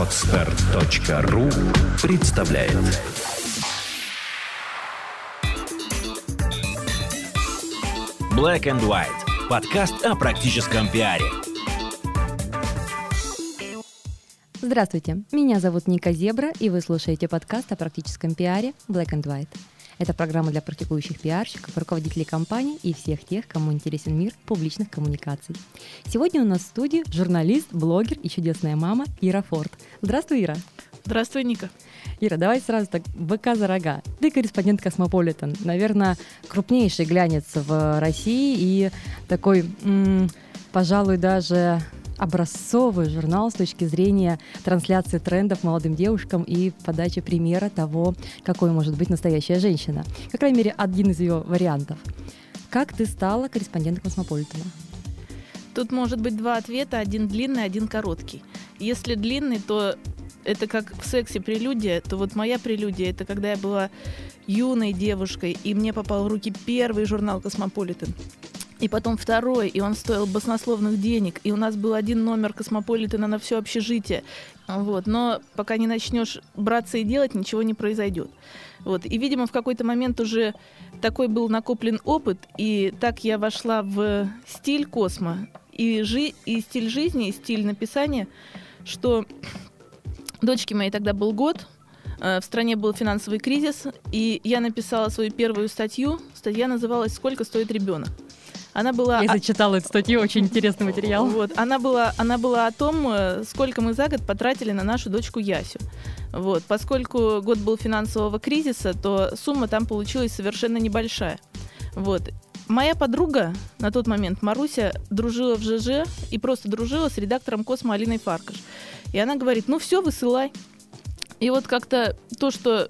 Отстар.ру представляет Black and White. Подкаст о практическом пиаре. Здравствуйте, меня зовут Ника Зебра, и вы слушаете подкаст о практическом пиаре Black and White. Это программа для практикующих пиарщиков, руководителей компаний и всех тех, кому интересен мир публичных коммуникаций. Сегодня у нас в студии журналист, блогер и чудесная мама Ира Форд. Здравствуй, Ира. Здравствуй, Ника. Ира, давай сразу так, быка за рога. Ты корреспондент Космополитен, наверное, крупнейший глянец в России и такой, м- пожалуй, даже образцовый журнал с точки зрения трансляции трендов молодым девушкам и подачи примера того, какой может быть настоящая женщина. По крайней мере, один из ее вариантов. Как ты стала корреспондентом Космополитена? Тут может быть два ответа, один длинный, один короткий. Если длинный, то это как в сексе прелюдия, то вот моя прелюдия это когда я была юной девушкой, и мне попал в руки первый журнал «Cosmopolitan» и потом второй, и он стоил баснословных денег, и у нас был один номер Космополитена на все общежитие. Вот. Но пока не начнешь браться и делать, ничего не произойдет. Вот. И, видимо, в какой-то момент уже такой был накоплен опыт, и так я вошла в стиль космо, и, жи- и стиль жизни, и стиль написания, что дочке моей тогда был год, э, в стране был финансовый кризис, и я написала свою первую статью. Статья называлась «Сколько стоит ребенок?». Она была... Я зачитала эту статью, очень интересный материал. Вот, она была, она была о том, э, сколько мы за год потратили на нашу дочку Ясю. Вот, поскольку год был финансового кризиса, то сумма там получилась совершенно небольшая. Вот. Моя подруга на тот момент, Маруся, дружила в ЖЖ и просто дружила с редактором Космо Алиной Фаркаш. И она говорит, ну все, высылай. И вот как-то то, что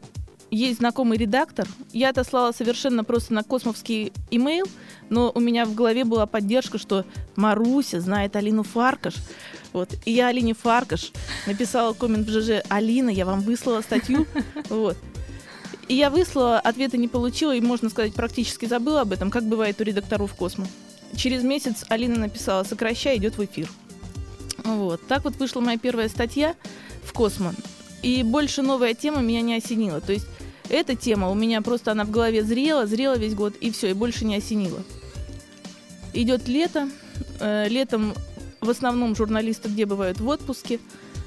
есть знакомый редактор. Я отослала совершенно просто на космовский имейл, но у меня в голове была поддержка, что Маруся знает Алину Фаркаш. Вот. И я Алине Фаркаш написала коммент в ЖЖ «Алина, я вам выслала статью». Вот. И я выслала, ответа не получила, и, можно сказать, практически забыла об этом, как бывает у редакторов Космо. Через месяц Алина написала «Сокращай, идет в эфир». Вот. Так вот вышла моя первая статья в Космо. И больше новая тема меня не осенила. То есть эта тема у меня просто она в голове зрела, зрела весь год, и все, и больше не осенила. Идет лето. Э, летом в основном журналисты где бывают в отпуске.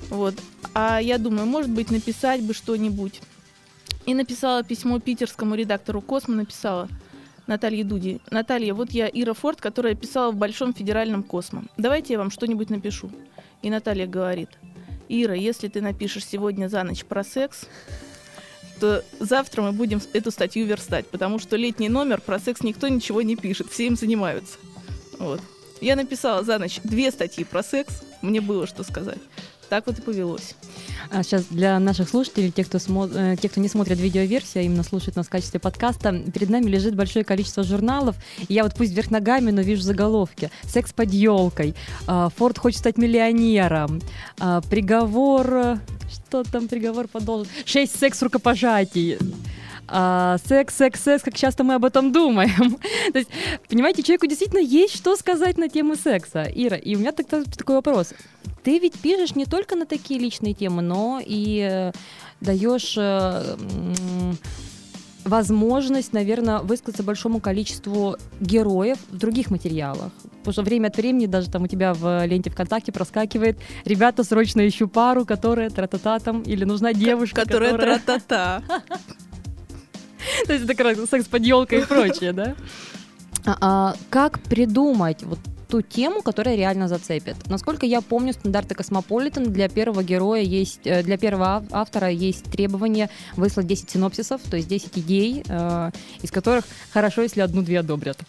Вот. А я думаю, может быть, написать бы что-нибудь. И написала письмо питерскому редактору Космо, написала Наталье Дуди. Наталья, вот я Ира Форд, которая писала в Большом федеральном Космо. Давайте я вам что-нибудь напишу. И Наталья говорит, Ира, если ты напишешь сегодня за ночь про секс, то завтра мы будем эту статью верстать, потому что летний номер про секс никто ничего не пишет, все им занимаются. Вот. Я написала за ночь две статьи про секс, мне было что сказать. Так вот и повелось. А сейчас для наших слушателей, тех кто, смо... э, тех, кто не смотрит видеоверсию, а именно слушает нас в качестве подкаста, перед нами лежит большое количество журналов. Я вот пусть вверх ногами, но вижу заголовки. «Секс под елкой», а, «Форд хочет стать миллионером», а, «Приговор...» Что там приговор продолжит? «Шесть секс-рукопожатий». А, секс, секс, секс, как часто мы об этом думаем. То есть, понимаете, человеку действительно есть что сказать на тему секса. Ира, и у меня тогда такой вопрос. Ты ведь пишешь не только на такие личные темы, но и э, даешь э, возможность, наверное, высказаться большому количеству героев в других материалах. Потому что время от времени даже там у тебя в ленте ВКонтакте проскакивает «Ребята, срочно ищу пару, которая тра-та-та там» или «Нужна девушка, которая...» Которая тра-та-та. То есть это как раз секс под елкой и прочее, да? А, а, как придумать вот ту тему, которая реально зацепит. Насколько я помню, стандарты Космополитен для первого героя есть, э, для первого автора есть требование выслать 10 синопсисов, то есть 10 идей, э, из которых хорошо, если одну-две одобрят.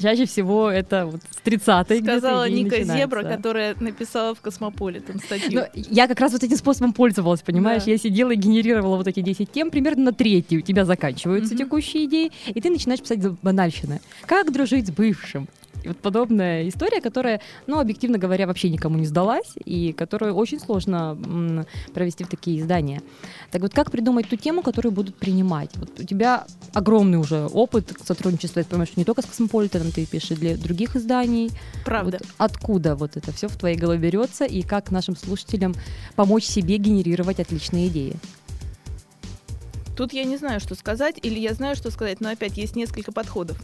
Чаще всего это вот с 30-й Сказала Ника начинается. Зебра, которая написала в Космополитен статью. Но я как раз вот этим способом пользовалась, понимаешь? Да. Я сидела и генерировала вот эти 10 тем, примерно на третьей у тебя заканчиваются mm-hmm. текущие идеи, и ты начинаешь писать банальщины. Как дружить с бывшим? И вот подобная история, которая, ну, объективно говоря, вообще никому не сдалась, и которую очень сложно м, провести в такие издания. Так вот, как придумать ту тему, которую будут принимать? Вот у тебя огромный уже опыт сотрудничества, я понимаю, что не только с Космополитеном ты пишешь, для других изданий. Правда. Вот откуда вот это все в твоей голове берется, и как нашим слушателям помочь себе генерировать отличные идеи? Тут я не знаю, что сказать, или я знаю, что сказать, но опять есть несколько подходов.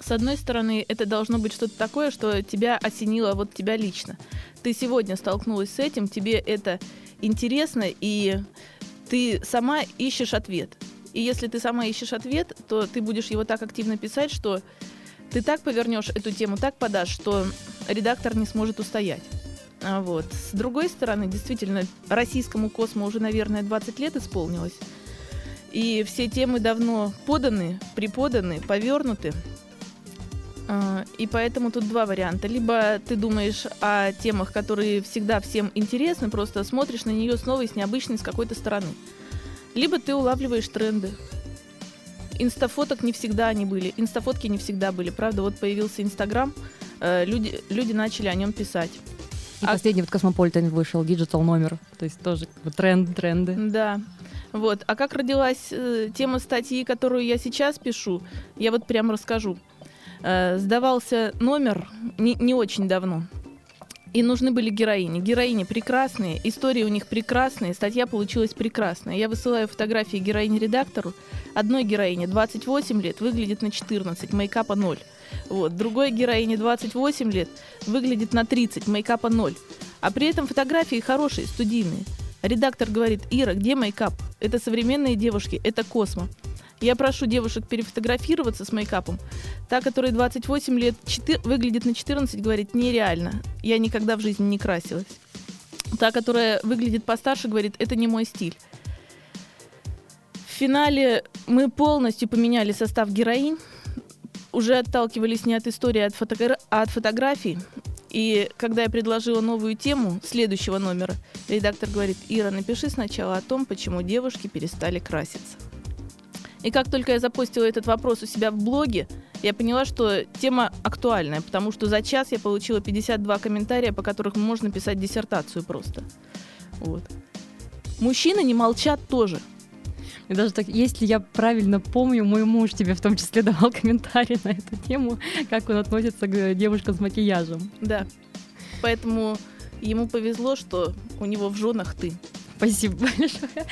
С одной стороны, это должно быть что-то такое, что тебя осенило вот тебя лично. Ты сегодня столкнулась с этим, тебе это интересно, и ты сама ищешь ответ. И если ты сама ищешь ответ, то ты будешь его так активно писать, что ты так повернешь эту тему, так подашь, что редактор не сможет устоять. А вот. С другой стороны, действительно, российскому косму уже, наверное, 20 лет исполнилось. И все темы давно поданы, преподаны, повернуты. А, И поэтому тут два варианта. Либо ты думаешь о темах, которые всегда всем интересны, просто смотришь на нее снова и с необычной, с какой-то стороны. Либо ты улавливаешь тренды. Инстафоток не всегда они были. Инстафотки не всегда были. Правда, вот появился Инстаграм, э, люди, люди начали о нем писать. И А- последний вот Космополитен вышел, digital номер, то есть тоже тренд, тренды. Да. Вот. А как родилась э, тема статьи, которую я сейчас пишу, я вот прям расскажу. Э, сдавался номер не, не очень давно. И нужны были героини. Героини прекрасные, истории у них прекрасные, статья получилась прекрасная. Я высылаю фотографии героини редактору. Одной героине 28 лет, выглядит на 14, мейкапа 0. Вот. Другой героине 28 лет, выглядит на 30, мейкапа 0. А при этом фотографии хорошие, студийные. Редактор говорит, Ира, где мейкап? Это современные девушки, это космо. Я прошу девушек перефотографироваться с мейкапом. Та, которая 28 лет, четы- выглядит на 14, говорит, нереально. Я никогда в жизни не красилась. Та, которая выглядит постарше, говорит, это не мой стиль. В финале мы полностью поменяли состав героинь. Уже отталкивались не от истории, а от, фотогра- а от фотографий. И когда я предложила новую тему следующего номера, редактор говорит, Ира, напиши сначала о том, почему девушки перестали краситься. И как только я запостила этот вопрос у себя в блоге, я поняла, что тема актуальная, потому что за час я получила 52 комментария, по которых можно писать диссертацию просто. Вот. Мужчины не молчат тоже. И даже так, если я правильно помню, мой муж тебе в том числе давал комментарий на эту тему, как он относится к девушкам с макияжем. Да. Поэтому ему повезло, что у него в женах ты. Спасибо большое.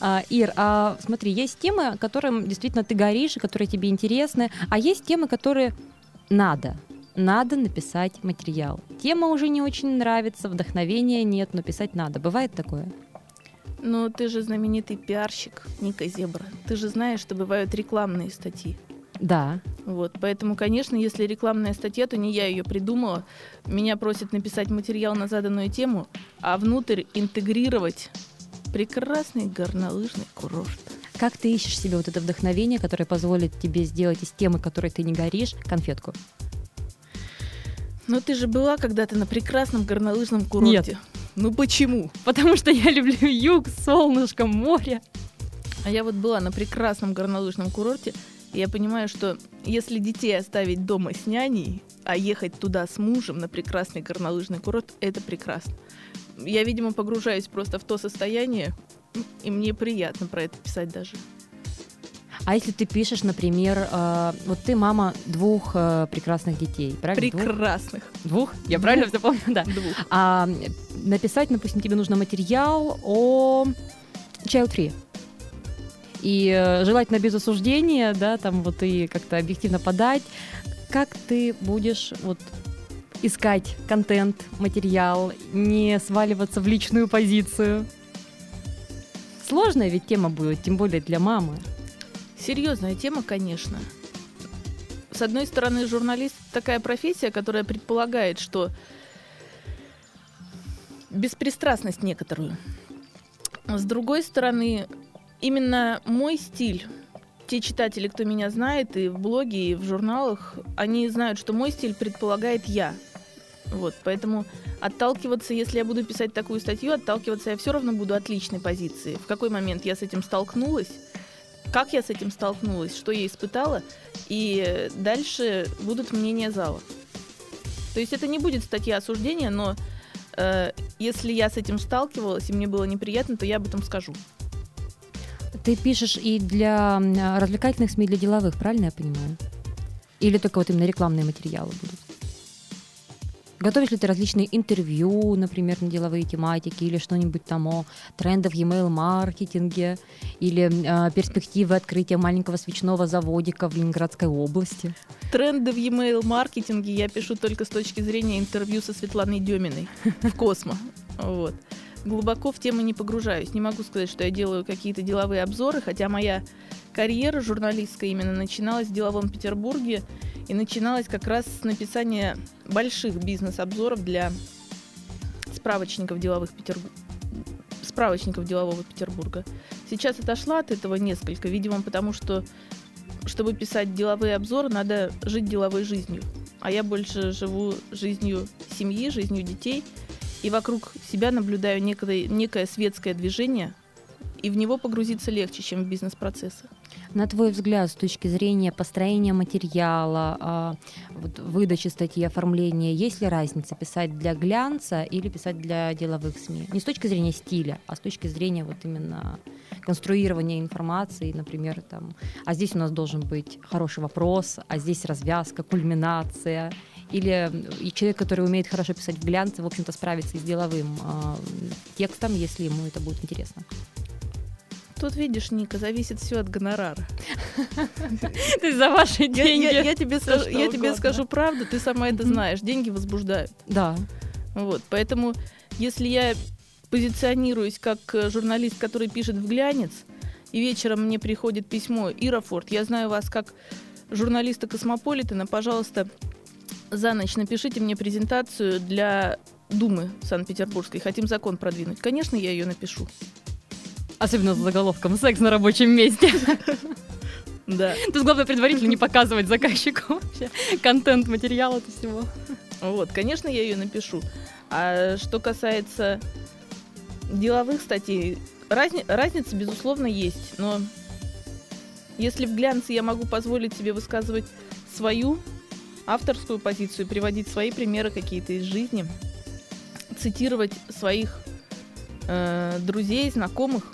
А, Ир, а, смотри, есть темы, которым действительно ты горишь, и которые тебе интересны, а есть темы, которые надо. Надо написать материал. Тема уже не очень нравится, вдохновения нет, но писать надо. Бывает такое? Но ты же знаменитый пиарщик, Ника Зебра. Ты же знаешь, что бывают рекламные статьи. Да. Вот, поэтому, конечно, если рекламная статья, то не я ее придумала. Меня просят написать материал на заданную тему, а внутрь интегрировать прекрасный горнолыжный курорт. Как ты ищешь себе вот это вдохновение, которое позволит тебе сделать из темы, которой ты не горишь, конфетку? Но ты же была когда-то на прекрасном горнолыжном курорте. Ну почему? Потому что я люблю юг, солнышко, море. А я вот была на прекрасном горнолыжном курорте, и я понимаю, что если детей оставить дома с няней, а ехать туда с мужем на прекрасный горнолыжный курорт, это прекрасно. Я, видимо, погружаюсь просто в то состояние, и мне приятно про это писать даже. А если ты пишешь, например, э, вот ты мама двух э, прекрасных детей, правильно? Двух? Прекрасных. Двух? Я правильно все помню? Да. Двух. А написать, допустим, тебе нужно материал о child free. И э, желательно без осуждения, да, там вот и как-то объективно подать. Как ты будешь вот искать контент, материал, не сваливаться в личную позицию? Сложная ведь тема будет, тем более для мамы. Серьезная тема, конечно. С одной стороны, журналист такая профессия, которая предполагает, что беспристрастность некоторую. С другой стороны, именно мой стиль, те читатели, кто меня знает и в блоге, и в журналах, они знают, что мой стиль предполагает я. Вот, поэтому отталкиваться, если я буду писать такую статью, отталкиваться я все равно буду от личной позиции. В какой момент я с этим столкнулась, как я с этим столкнулась, что я испытала, и дальше будут мнения зала. То есть это не будет статья осуждения, но э, если я с этим сталкивалась и мне было неприятно, то я об этом скажу. Ты пишешь и для развлекательных СМИ, и для деловых, правильно я понимаю? Или только вот именно рекламные материалы будут? Готовишь ли ты различные интервью, например, на деловые тематики, или что-нибудь там о трендах email-маркетинге, или э, перспективы открытия маленького свечного заводика в Ленинградской области? Тренды в e-mail маркетинге я пишу только с точки зрения интервью со Светланой Деминой в Космо. Вот. Глубоко в тему не погружаюсь. Не могу сказать, что я делаю какие-то деловые обзоры, хотя моя карьера журналистская именно начиналась в деловом Петербурге и начиналась как раз с написания больших бизнес-обзоров для справочников деловых Петербурга справочников делового Петербурга. Сейчас отошла от этого несколько, видимо, потому что чтобы писать деловые обзоры, надо жить деловой жизнью. А я больше живу жизнью семьи, жизнью детей, и вокруг себя наблюдаю некое, некое светское движение, и в него погрузиться легче, чем в бизнес-процессы. На твой взгляд, с точки зрения построения материала, а, выдачи статьи, оформления, есть ли разница писать для глянца или писать для деловых СМИ? Не с точки зрения стиля, а с точки зрения вот именно конструирования информации, например, там, а здесь у нас должен быть хороший вопрос, а здесь развязка, кульминация, или человек, который умеет хорошо писать в глянце, в общем-то, справится и с деловым э, текстом, если ему это будет интересно. Тут, видишь, Ника, зависит все от гонорара. То есть за ваши деньги. я- тебе, скажу, правду, ты сама это знаешь. Деньги возбуждают. Да. Вот, поэтому, если я позиционируюсь как э, журналист, который пишет в глянец, и вечером мне приходит письмо, Ира Форд, я знаю вас как журналиста Космополитена, пожалуйста, за ночь напишите мне презентацию для Думы Санкт-Петербургской. Хотим закон продвинуть. Конечно, я ее напишу. Особенно с заголовком «Секс на рабочем месте». Да. Тут главное предварительно не показывать заказчику вообще контент материала от всего. Вот, конечно, я ее напишу. А что касается деловых статей, разни- разница, безусловно, есть. Но если в глянце я могу позволить себе высказывать свою авторскую позицию, приводить свои примеры какие-то из жизни, цитировать своих э, друзей, знакомых,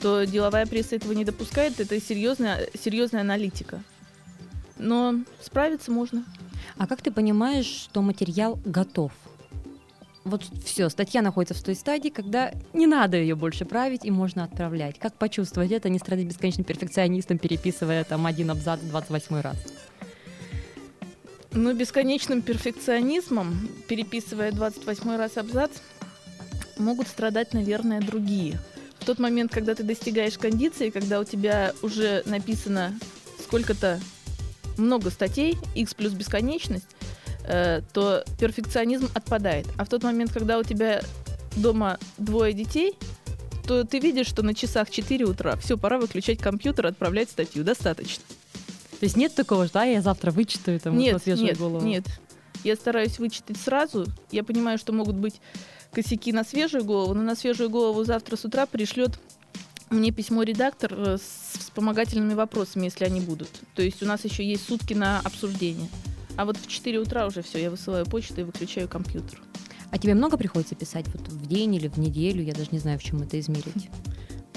то деловая пресса этого не допускает. Это серьезная, серьезная аналитика. Но справиться можно. А как ты понимаешь, что материал готов? Вот все, статья находится в той стадии, когда не надо ее больше править и можно отправлять. Как почувствовать это, не страдать бесконечным перфекционистом, переписывая там один абзац 28 раз? Но бесконечным перфекционизмом, переписывая 28 раз абзац, могут страдать, наверное, другие. В тот момент, когда ты достигаешь кондиции, когда у тебя уже написано сколько-то много статей, x плюс бесконечность, э, то перфекционизм отпадает. А в тот момент, когда у тебя дома двое детей, то ты видишь, что на часах 4 утра все, пора выключать компьютер, отправлять статью. Достаточно. То есть нет такого, что а, я завтра вычитаю там вот Нет, свежую нет, голову? нет. Я стараюсь вычитать сразу. Я понимаю, что могут быть косяки на свежую голову, но на свежую голову завтра с утра пришлет мне письмо редактор э, с вспомогательными вопросами, если они будут. То есть у нас еще есть сутки на обсуждение. А вот в 4 утра уже все, я высылаю почту и выключаю компьютер. А тебе много приходится писать вот в день или в неделю? Я даже не знаю, в чем это измерить.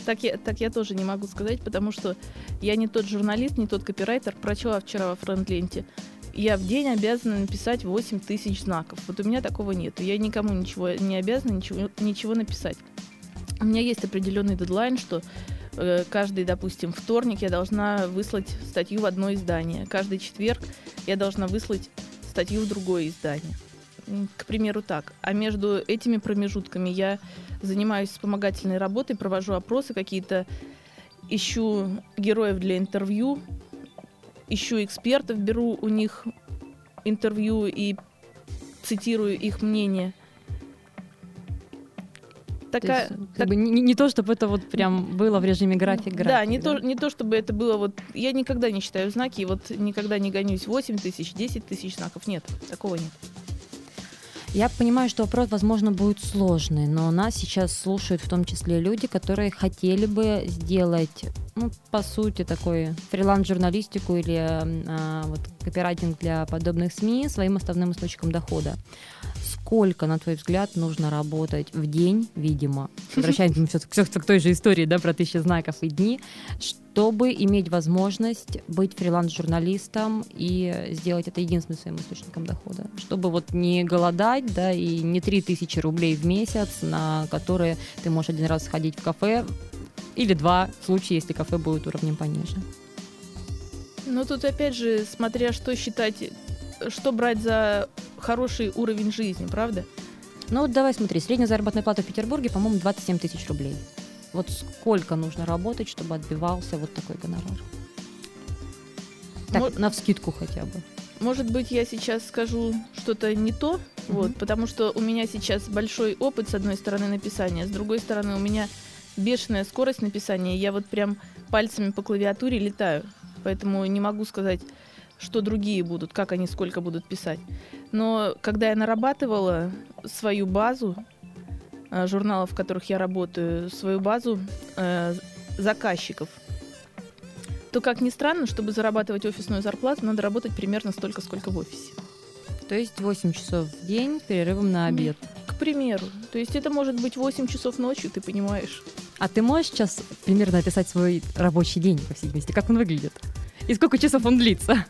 Так я, так я тоже не могу сказать, потому что я не тот журналист, не тот копирайтер. Прочла вчера во френд-ленте. Я в день обязана написать 8 тысяч знаков. Вот у меня такого нет. Я никому ничего не обязана ничего, ничего написать. У меня есть определенный дедлайн, что э, каждый, допустим, вторник я должна выслать статью в одно издание. Каждый четверг я должна выслать статью в другое издание. К примеру, так. А между этими промежутками я занимаюсь вспомогательной работой, провожу опросы какие-то, ищу героев для интервью, ищу экспертов, беру у них интервью и цитирую их мнение. То Такая, есть, как так- бы не, не то, чтобы это вот прям было в режиме график график. да, не, То, не то, чтобы это было вот... Я никогда не считаю знаки, вот никогда не гонюсь 8 тысяч, 10 тысяч знаков. Нет, такого нет. Я понимаю, что вопрос, возможно, будет сложный, но нас сейчас слушают в том числе люди, которые хотели бы сделать ну, по сути, такой фриланс-журналистику или а, вот, копирайтинг для подобных СМИ своим основным источником дохода. Сколько, на твой взгляд, нужно работать в день, видимо, возвращаемся к той же истории, да, про тысячи знаков и дни, чтобы иметь возможность быть фриланс-журналистом и сделать это единственным своим источником дохода. Чтобы вот не голодать, да, и не 3000 рублей в месяц, на которые ты можешь один раз сходить в кафе, или два в случае, если кафе будет уровнем пониже. Ну тут опять же, смотря что считать, что брать за хороший уровень жизни, правда? Ну вот давай смотри, средняя заработная плата в Петербурге, по-моему, 27 тысяч рублей. Вот сколько нужно работать, чтобы отбивался вот такой гонорар? Так, Мож... на вскидку хотя бы. Может быть, я сейчас скажу что-то не то, mm-hmm. вот, потому что у меня сейчас большой опыт, с одной стороны, написания, с другой стороны, у меня бешеная скорость написания. Я вот прям пальцами по клавиатуре летаю. Поэтому не могу сказать, что другие будут, как они сколько будут писать. Но когда я нарабатывала свою базу э, журналов, в которых я работаю, свою базу э, заказчиков, то, как ни странно, чтобы зарабатывать офисную зарплату, надо работать примерно столько, сколько в офисе. То есть 8 часов в день перерывом на обед. К примеру. То есть это может быть 8 часов ночью, ты понимаешь. А ты можешь сейчас примерно описать свой рабочий день, по всей видимости? Как он выглядит? И сколько часов он длится?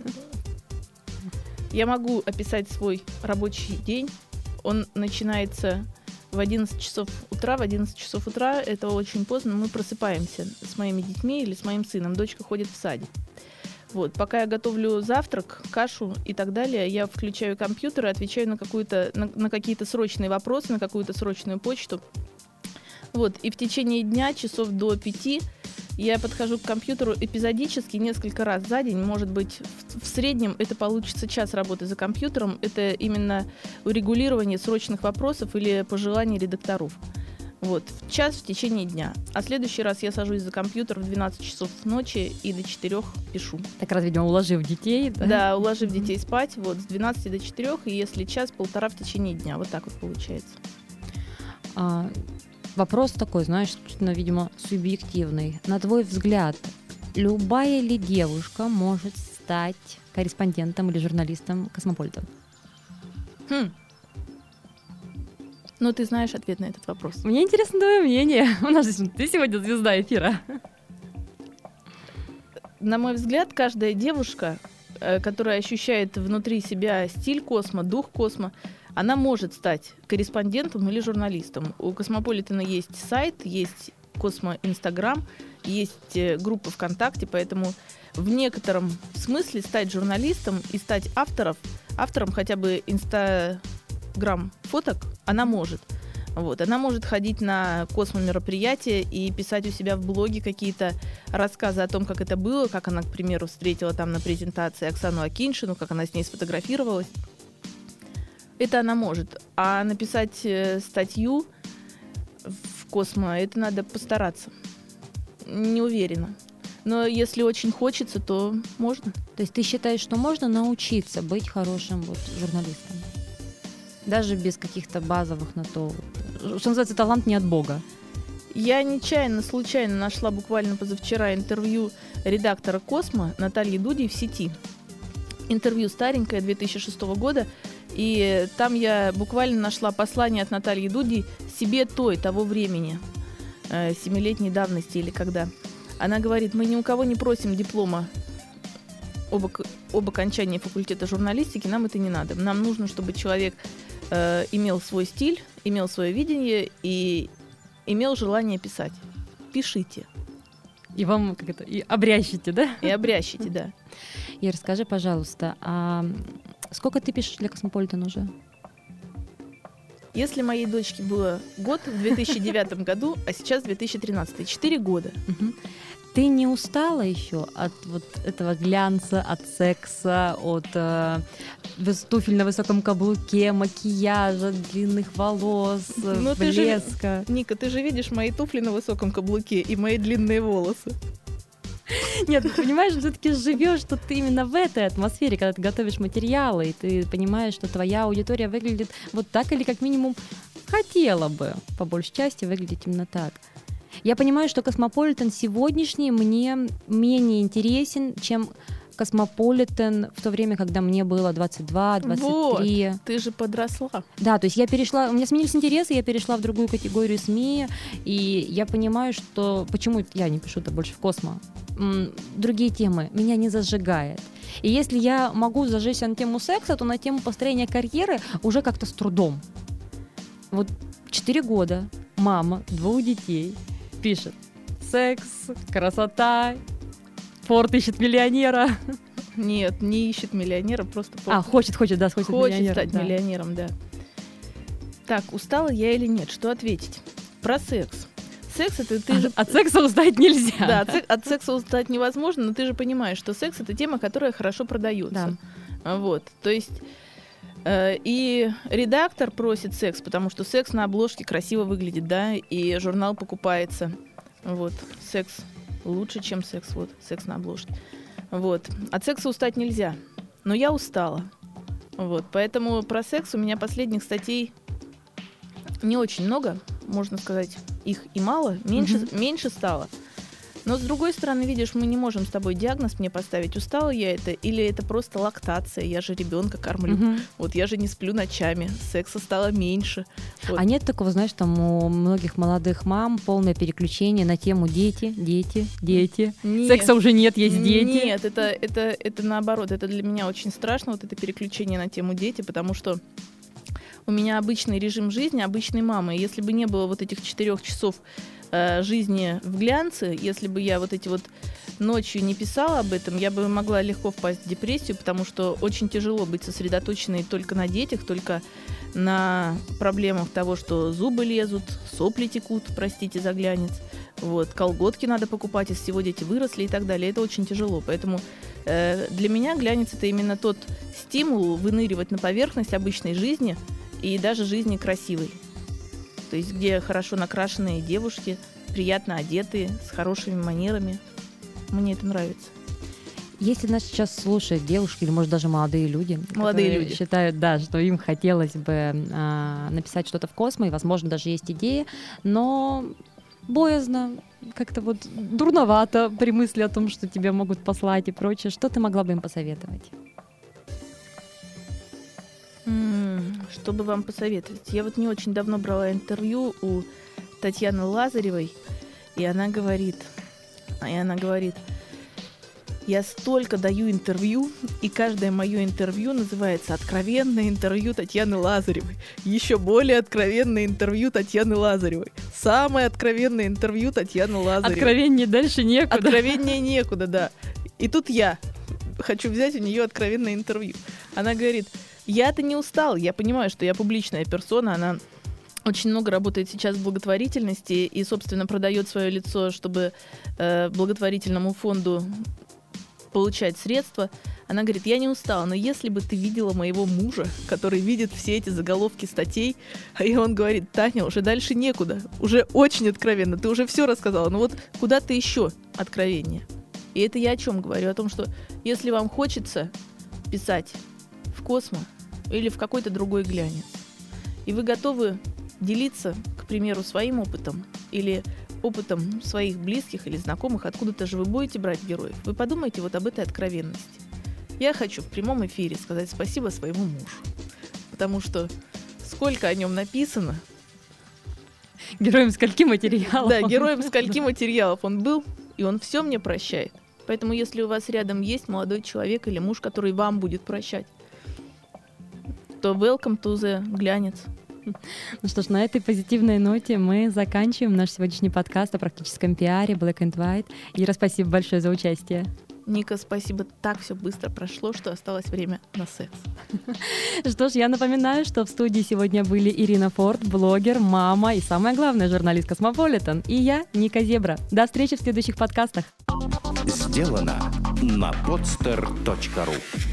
Я могу описать свой рабочий день. Он начинается в 11 часов утра. В 11 часов утра это очень поздно. Мы просыпаемся с моими детьми или с моим сыном. Дочка ходит в садик. Вот, пока я готовлю завтрак, кашу и так далее, я включаю компьютер и отвечаю на, какую-то, на, на какие-то срочные вопросы, на какую-то срочную почту. Вот, и в течение дня, часов до пяти, я подхожу к компьютеру эпизодически несколько раз за день. Может быть, в, в среднем это получится час работы за компьютером. Это именно урегулирование срочных вопросов или пожеланий редакторов. Вот, в час в течение дня. А следующий раз я сажусь за компьютер в 12 часов ночи и до 4 пишу. Так раз, видимо, уложив детей, да? Да, уложив детей спать, вот, с 12 до 4, и если час, полтора в течение дня. Вот так вот получается. А, вопрос такой, знаешь, исключительно, видимо, субъективный. На твой взгляд, любая ли девушка может стать корреспондентом или журналистом Космополита? Хм, но ты знаешь ответ на этот вопрос. Мне интересно твое мнение. У нас здесь ты сегодня звезда эфира. На мой взгляд, каждая девушка, э, которая ощущает внутри себя стиль космо, дух космо, она может стать корреспондентом или журналистом. У Космополитена есть сайт, есть Космо Инстаграм, есть э, группа ВКонтакте, поэтому в некотором смысле стать журналистом и стать автором, автором хотя бы инста грамм фоток она может. Вот. Она может ходить на космомероприятия и писать у себя в блоге какие-то рассказы о том, как это было, как она, к примеру, встретила там на презентации Оксану Акиншину, как она с ней сфотографировалась. Это она может. А написать э, статью в Космо, это надо постараться. Не уверена. Но если очень хочется, то можно. То есть ты считаешь, что можно научиться быть хорошим вот журналистом? Даже без каких-то базовых на то. Что называется, талант не от Бога. Я нечаянно, случайно нашла буквально позавчера интервью редактора «Космо» Натальи Дуди в сети. Интервью старенькое, 2006 года. И там я буквально нашла послание от Натальи Дуди себе той, того времени, э, семилетней давности или когда. Она говорит, мы ни у кого не просим диплома об, об окончании факультета журналистики, нам это не надо. Нам нужно, чтобы человек э, имел свой стиль, имел свое видение и имел желание писать. Пишите. И вам как это, и обрящите, да? И обрящите, да. И расскажи, пожалуйста, а сколько ты пишешь для Космополитена уже? Если моей дочке было год в 2009 году, а сейчас 2013, 4 года. Ты не устала еще от вот этого глянца, от секса, от э, туфель на высоком каблуке, макияжа, длинных волос, Но блеска? Ты же, Ника, ты же видишь мои туфли на высоком каблуке и мои длинные волосы. Нет, ты понимаешь, все-таки живешь тут именно в этой атмосфере, когда ты готовишь материалы, и ты понимаешь, что твоя аудитория выглядит вот так, или как минимум хотела бы, по большей части, выглядеть именно так. Я понимаю, что Космополитен сегодняшний мне менее интересен, чем Космополитен в то время, когда мне было 22, 23. Вот, ты же подросла. Да, то есть я перешла, у меня сменились интересы, я перешла в другую категорию СМИ, и я понимаю, что почему я не пишу-то больше в Космо. Другие темы меня не зажигает. И если я могу зажечься на тему секса, то на тему построения карьеры уже как-то с трудом. Вот 4 года мама двух детей пишет секс, красота, Форд ищет миллионера. Нет, не ищет миллионера, просто... А, хочет, хочет, да, хочет, хочет миллионера, стать да. миллионером, да. Так, устала я или нет? Что ответить? Про секс. Секс это ты же... От секса устать нельзя. Да, от, от секса устать невозможно, но ты же понимаешь, что секс это тема, которая хорошо продается. Да. Вот, то есть... Э, и редактор просит секс, потому что секс на обложке красиво выглядит, да, и журнал покупается. Вот, секс лучше, чем секс. Вот, секс на обложке. Вот. От секса устать нельзя. Но я устала. Вот. Поэтому про секс у меня последних статей не очень много, можно сказать, их и мало, меньше, mm-hmm. меньше стало. Но с другой стороны, видишь, мы не можем с тобой диагноз мне поставить, устала я это или это просто лактация, я же ребенка кормлю. Угу. Вот я же не сплю ночами, секса стало меньше. Вот. А нет такого, знаешь, там у многих молодых мам полное переключение на тему дети, дети, дети. Нет. Секса уже нет, есть дети. Нет, это, это, это наоборот, это для меня очень страшно, вот это переключение на тему дети, потому что у меня обычный режим жизни, обычной мамы. Если бы не было вот этих четырех часов э, жизни в глянце, если бы я вот эти вот ночью не писала об этом, я бы могла легко впасть в депрессию, потому что очень тяжело быть сосредоточенной только на детях, только на проблемах того, что зубы лезут, сопли текут, простите за глянец, вот, колготки надо покупать, из всего дети выросли и так далее. Это очень тяжело. Поэтому э, для меня глянец это именно тот стимул выныривать на поверхность обычной жизни и даже жизни красивой то есть где хорошо накрашенные девушки, приятно одетые, с хорошими манерами. Мне это нравится. Если нас сейчас слушают девушки или, может, даже молодые люди, молодые люди считают, да, что им хотелось бы э, написать что-то в космо, и, возможно, даже есть идеи, но боязно, как-то вот дурновато при мысли о том, что тебя могут послать и прочее. Что ты могла бы им посоветовать? Что бы вам посоветовать? Я вот не очень давно брала интервью у Татьяны Лазаревой, и она говорит, и она говорит, я столько даю интервью, и каждое мое интервью называется «Откровенное интервью Татьяны Лазаревой». Еще более откровенное интервью Татьяны Лазаревой. Самое откровенное интервью Татьяны Лазаревой. Откровеннее дальше некуда. Откровеннее некуда, да. И тут я хочу взять у нее откровенное интервью. Она говорит, я-то не устал, я понимаю, что я публичная персона, она очень много работает сейчас в благотворительности и, собственно, продает свое лицо, чтобы э, благотворительному фонду получать средства. Она говорит, я не устала, но если бы ты видела моего мужа, который видит все эти заголовки статей, и он говорит, Таня, уже дальше некуда, уже очень откровенно, ты уже все рассказала, но вот куда ты еще откровение? И это я о чем говорю? О том, что если вам хочется писать в космос, или в какой-то другой глянец. И вы готовы делиться, к примеру, своим опытом или опытом своих близких или знакомых, откуда-то же вы будете брать героев. Вы подумайте вот об этой откровенности. Я хочу в прямом эфире сказать спасибо своему мужу, потому что сколько о нем написано. Героем скольки материалов. Да, героем скольки материалов он был, и он все мне прощает. Поэтому, если у вас рядом есть молодой человек или муж, который вам будет прощать, то welcome to the глянец. Ну что ж, на этой позитивной ноте мы заканчиваем наш сегодняшний подкаст о практическом пиаре Black and White. Ира, спасибо большое за участие. Ника, спасибо. Так все быстро прошло, что осталось время на секс. Что ж, я напоминаю, что в студии сегодня были Ирина Форд, блогер, мама и, самое главное, журналист Космополитен. И я, Ника Зебра. До встречи в следующих подкастах. Сделано на podster.ru